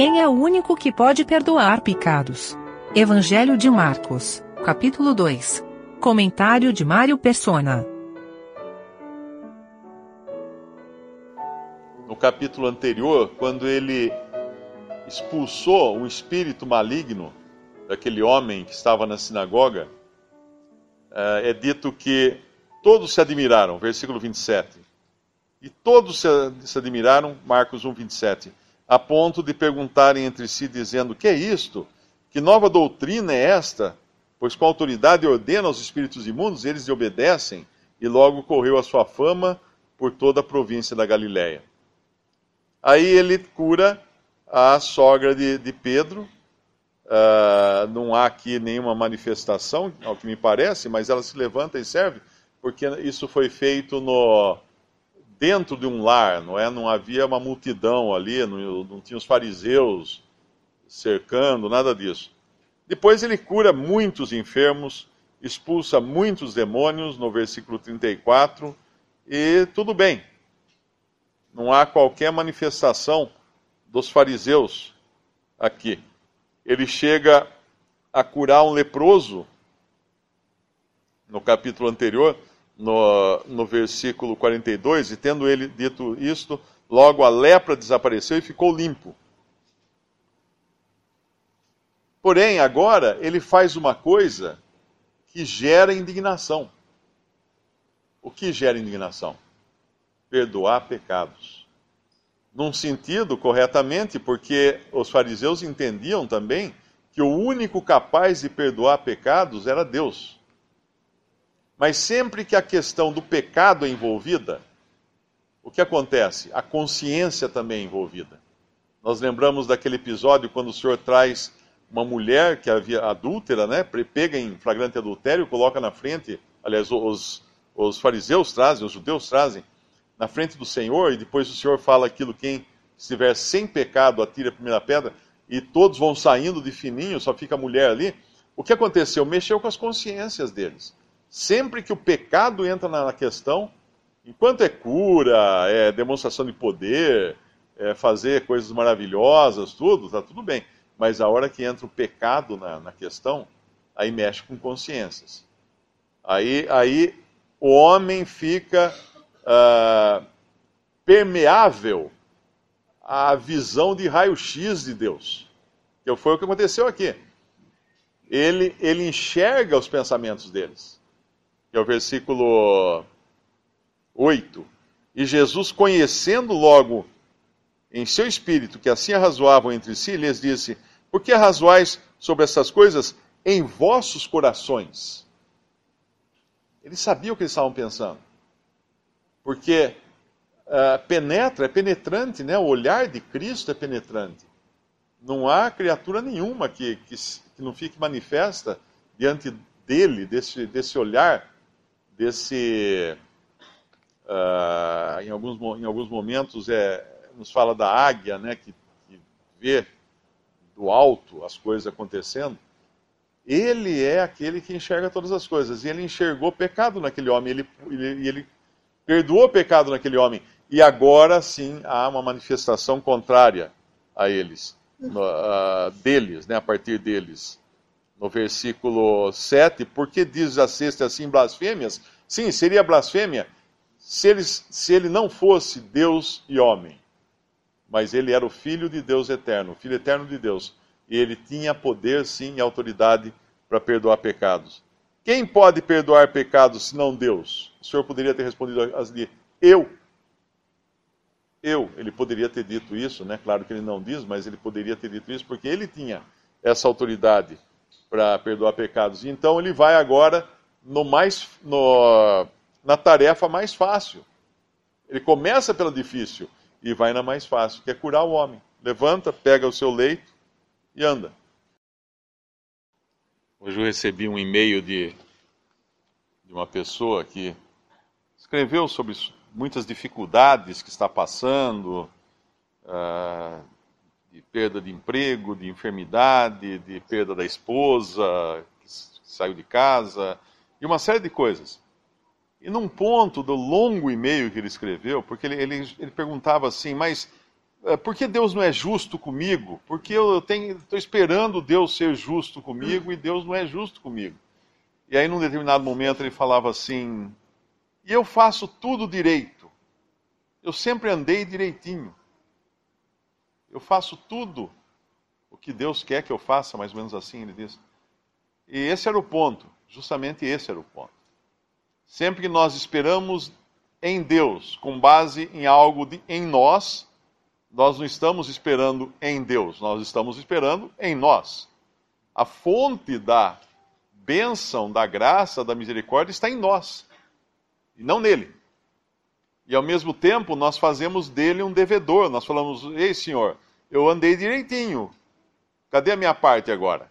Quem é o único que pode perdoar pecados? Evangelho de Marcos, capítulo 2. Comentário de Mário Persona. No capítulo anterior, quando ele expulsou um espírito maligno daquele homem que estava na sinagoga, é dito que todos se admiraram, versículo 27. E todos se admiraram, Marcos 1, 27 a ponto de perguntarem entre si, dizendo: Que é isto? Que nova doutrina é esta? Pois com autoridade ordena aos espíritos imundos, eles lhe obedecem, e logo correu a sua fama por toda a província da Galiléia. Aí ele cura a sogra de, de Pedro. Uh, não há aqui nenhuma manifestação, ao que me parece, mas ela se levanta e serve, porque isso foi feito no, dentro de um lar, não é? Não havia uma multidão ali, não, não tinha os fariseus cercando, nada disso. Depois ele cura muitos enfermos, expulsa muitos demônios, no versículo 34, e tudo bem. Não há qualquer manifestação dos fariseus aqui. Ele chega a curar um leproso, no capítulo anterior, no, no versículo 42, e tendo ele dito isto, logo a lepra desapareceu e ficou limpo. Porém, agora ele faz uma coisa que gera indignação. O que gera indignação? Perdoar pecados. Num sentido, corretamente, porque os fariseus entendiam também que o único capaz de perdoar pecados era Deus. Mas sempre que a questão do pecado é envolvida, o que acontece? A consciência também é envolvida. Nós lembramos daquele episódio quando o Senhor traz uma mulher que havia adúltera, né, pega em flagrante adultério, coloca na frente, aliás, os, os fariseus trazem, os judeus trazem, na frente do Senhor, e depois o Senhor fala aquilo: quem estiver sem pecado, atire a primeira pedra, e todos vão saindo de fininho, só fica a mulher ali. O que aconteceu? Mexeu com as consciências deles. Sempre que o pecado entra na questão, enquanto é cura, é demonstração de poder, é fazer coisas maravilhosas, tudo, está tudo bem. Mas a hora que entra o pecado na, na questão, aí mexe com consciências. Aí, aí o homem fica uh, permeável à visão de raio-x de Deus. Que foi o que aconteceu aqui. Ele, ele enxerga os pensamentos deles que é o versículo 8. E Jesus, conhecendo logo em seu espírito que assim arrazoavam entre si, lhes disse: Por que arrazoais sobre essas coisas em vossos corações? Ele sabia o que eles estavam pensando. Porque uh, penetra, é penetrante, né? o olhar de Cristo é penetrante. Não há criatura nenhuma que, que, que não fique manifesta diante dele, desse, desse olhar desse. Uh, em, alguns, em alguns momentos é, nos fala da águia, né, que, que vê do alto as coisas acontecendo. Ele é aquele que enxerga todas as coisas. E ele enxergou pecado naquele homem, ele, ele, ele perdoou pecado naquele homem. E agora sim há uma manifestação contrária a eles, uh, deles, né, a partir deles no versículo 7, porque diz a sexta assim blasfêmias? Sim, seria blasfêmia se ele, se ele não fosse Deus e homem. Mas ele era o Filho de Deus eterno, o Filho eterno de Deus. E ele tinha poder, sim, e autoridade para perdoar pecados. Quem pode perdoar pecados se não Deus? O Senhor poderia ter respondido ali, eu. Eu. Ele poderia ter dito isso, né? Claro que ele não diz, mas ele poderia ter dito isso porque ele tinha essa autoridade para perdoar pecados. Então ele vai agora no mais, no, na tarefa mais fácil. Ele começa pela difícil e vai na mais fácil, que é curar o homem. Levanta, pega o seu leito e anda. Hoje eu recebi um e-mail de, de uma pessoa que escreveu sobre muitas dificuldades que está passando, uh, de perda de emprego, de enfermidade, de perda da esposa, que saiu de casa, e uma série de coisas. E num ponto do longo e-mail que ele escreveu, porque ele, ele, ele perguntava assim, mas é, por que Deus não é justo comigo? Porque eu estou esperando Deus ser justo comigo e Deus não é justo comigo. E aí, num determinado momento, ele falava assim: e eu faço tudo direito. Eu sempre andei direitinho. Eu faço tudo o que Deus quer que eu faça, mais ou menos assim, ele diz. E esse era o ponto, justamente esse era o ponto. Sempre que nós esperamos em Deus, com base em algo de, em nós, nós não estamos esperando em Deus, nós estamos esperando em nós. A fonte da bênção, da graça, da misericórdia está em nós, e não nele. E ao mesmo tempo, nós fazemos dele um devedor. Nós falamos: Ei, senhor, eu andei direitinho. Cadê a minha parte agora?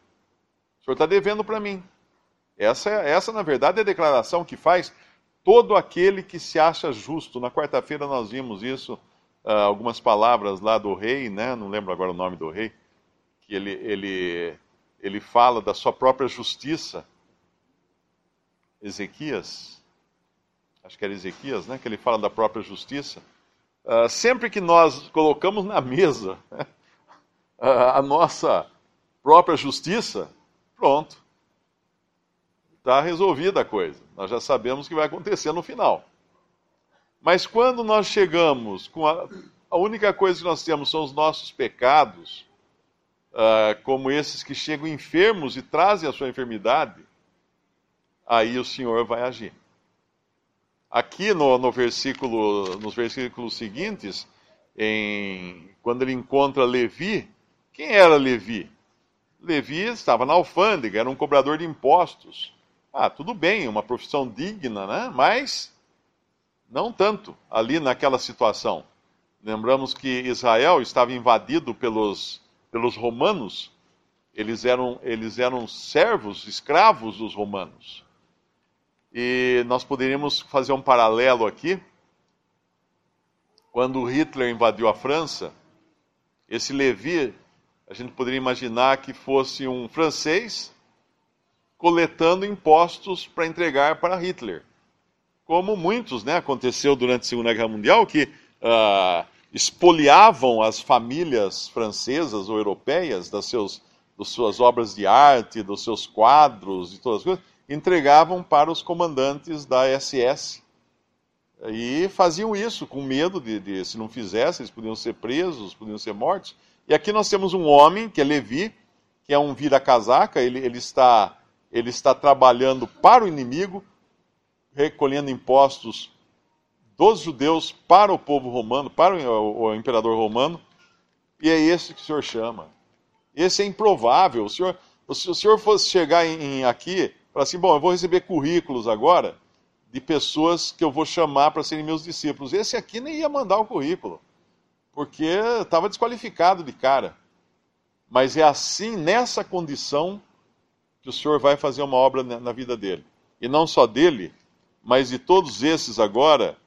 O senhor está devendo para mim. Essa, essa, na verdade, é a declaração que faz todo aquele que se acha justo. Na quarta-feira nós vimos isso, uh, algumas palavras lá do rei, né? não lembro agora o nome do rei, que ele, ele, ele fala da sua própria justiça. Ezequias, acho que era Ezequias, né, que ele fala da própria justiça. Uh, sempre que nós colocamos na mesa a nossa própria justiça, pronto. Está resolvida a coisa. Nós já sabemos o que vai acontecer no final. Mas quando nós chegamos com a, a única coisa que nós temos são os nossos pecados, uh, como esses que chegam enfermos e trazem a sua enfermidade, aí o Senhor vai agir. Aqui no, no versículo, nos versículos seguintes, em, quando ele encontra Levi, quem era Levi? Levi estava na alfândega, era um cobrador de impostos. Ah, tudo bem, uma profissão digna, né? Mas não tanto ali naquela situação. Lembramos que Israel estava invadido pelos, pelos romanos. Eles eram, eles eram servos, escravos dos romanos. E nós poderíamos fazer um paralelo aqui. Quando Hitler invadiu a França, esse Levi, a gente poderia imaginar que fosse um francês coletando impostos para entregar para Hitler. Como muitos, né, aconteceu durante a Segunda Guerra Mundial, que uh, espoliavam as famílias francesas ou europeias das, seus, das suas obras de arte, dos seus quadros e todas as coisas, entregavam para os comandantes da SS. E faziam isso com medo de, de, se não fizessem, eles podiam ser presos, podiam ser mortos. E aqui nós temos um homem, que é Levi, que é um vira-casaca, ele, ele, está, ele está trabalhando para o inimigo, recolhendo impostos dos judeus para o povo romano, para o, o imperador romano, e é esse que o senhor chama. Esse é improvável. O senhor, se o senhor fosse chegar em, em aqui Fala assim: bom, eu vou receber currículos agora de pessoas que eu vou chamar para serem meus discípulos. Esse aqui nem ia mandar o currículo, porque estava desqualificado de cara. Mas é assim, nessa condição, que o Senhor vai fazer uma obra na vida dele. E não só dele, mas de todos esses agora,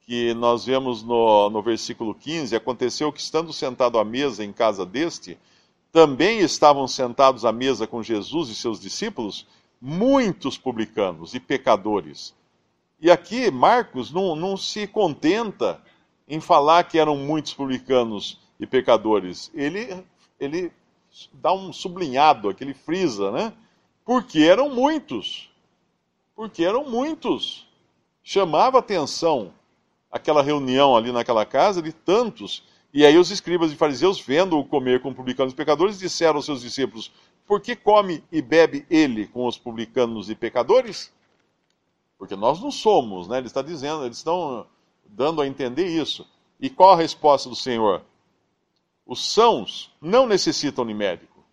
que nós vemos no, no versículo 15: aconteceu que, estando sentado à mesa em casa deste, também estavam sentados à mesa com Jesus e seus discípulos muitos publicanos e pecadores. E aqui Marcos não, não se contenta em falar que eram muitos publicanos e pecadores. Ele, ele dá um sublinhado aqui, ele frisa, né? Porque eram muitos. Porque eram muitos. Chamava atenção aquela reunião ali naquela casa de tantos. E aí os escribas e fariseus, vendo-o comer com publicanos e pecadores, disseram aos seus discípulos: por que come e bebe ele com os publicanos e pecadores? Porque nós não somos, né? Ele está dizendo, eles estão dando a entender isso. E qual a resposta do Senhor? Os sãos não necessitam de médico,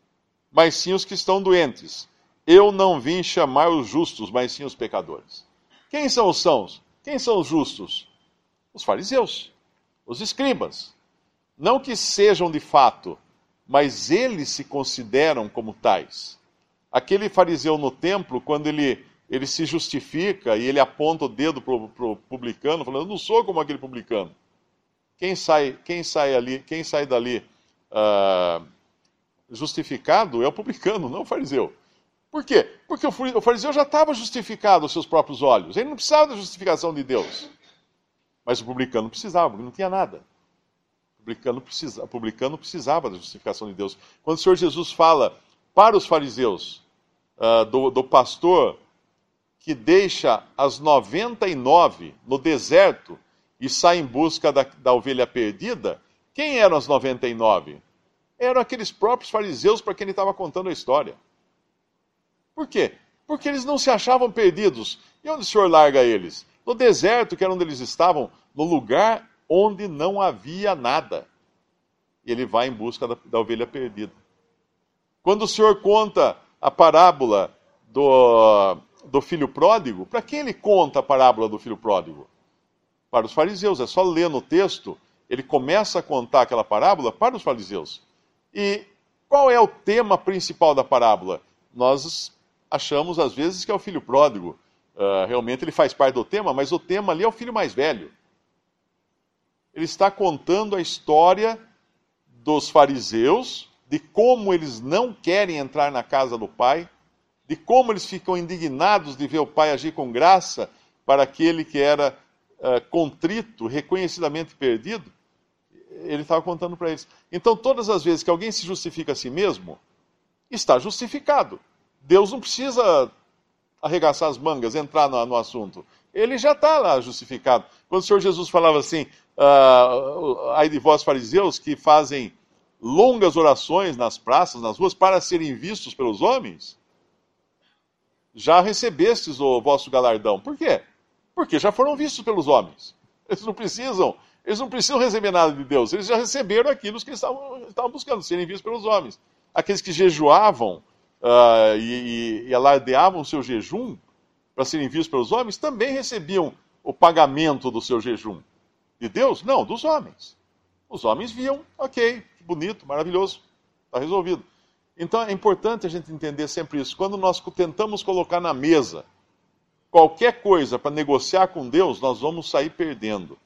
mas sim os que estão doentes. Eu não vim chamar os justos, mas sim os pecadores. Quem são os sãos? Quem são os justos? Os fariseus, os escribas. Não que sejam de fato mas eles se consideram como tais. Aquele fariseu no templo, quando ele, ele se justifica e ele aponta o dedo para o publicano, falando: Eu não sou como aquele publicano. Quem sai, quem sai, ali, quem sai dali uh, justificado é o publicano, não o fariseu. Por quê? Porque o fariseu já estava justificado aos seus próprios olhos. Ele não precisava da justificação de Deus. Mas o publicano precisava, porque não tinha nada. Publicano, precisa, publicano precisava da justificação de Deus. Quando o Senhor Jesus fala para os fariseus uh, do, do pastor que deixa as 99 no deserto e sai em busca da, da ovelha perdida, quem eram as 99? Eram aqueles próprios fariseus para quem ele estava contando a história. Por quê? Porque eles não se achavam perdidos. E onde o Senhor larga eles? No deserto, que era onde eles estavam, no lugar onde não havia nada. Ele vai em busca da, da ovelha perdida. Quando o Senhor conta a parábola do, do filho pródigo, para quem ele conta a parábola do filho pródigo? Para os fariseus. É só ler no texto, ele começa a contar aquela parábola para os fariseus. E qual é o tema principal da parábola? Nós achamos, às vezes, que é o filho pródigo. Uh, realmente ele faz parte do tema, mas o tema ali é o filho mais velho. Ele está contando a história dos fariseus, de como eles não querem entrar na casa do pai de como eles ficam indignados de ver o Pai agir com graça para aquele que era uh, contrito, reconhecidamente perdido, ele estava contando para eles. Então, todas as vezes que alguém se justifica a si mesmo, está justificado. Deus não precisa arregaçar as mangas, entrar no, no assunto. Ele já está lá justificado. Quando o Senhor Jesus falava assim, uh, de vós fariseus que fazem longas orações nas praças, nas ruas, para serem vistos pelos homens, já recebestes o vosso galardão. Por quê? Porque já foram vistos pelos homens. Eles não precisam, eles não precisam receber nada de Deus. Eles já receberam aquilo que eles estavam, estavam buscando, serem vistos pelos homens. Aqueles que jejuavam uh, e, e, e alardeavam o seu jejum para serem vistos pelos homens, também recebiam o pagamento do seu jejum. De Deus? Não, dos homens. Os homens viam, ok, bonito, maravilhoso, está resolvido. Então é importante a gente entender sempre isso. Quando nós tentamos colocar na mesa qualquer coisa para negociar com Deus, nós vamos sair perdendo.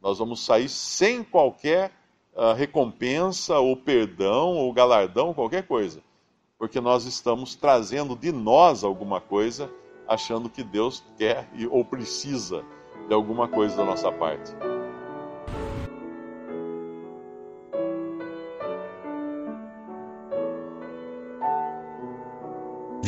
Nós vamos sair sem qualquer uh, recompensa, ou perdão, ou galardão, qualquer coisa. Porque nós estamos trazendo de nós alguma coisa, achando que Deus quer ou precisa de alguma coisa da nossa parte.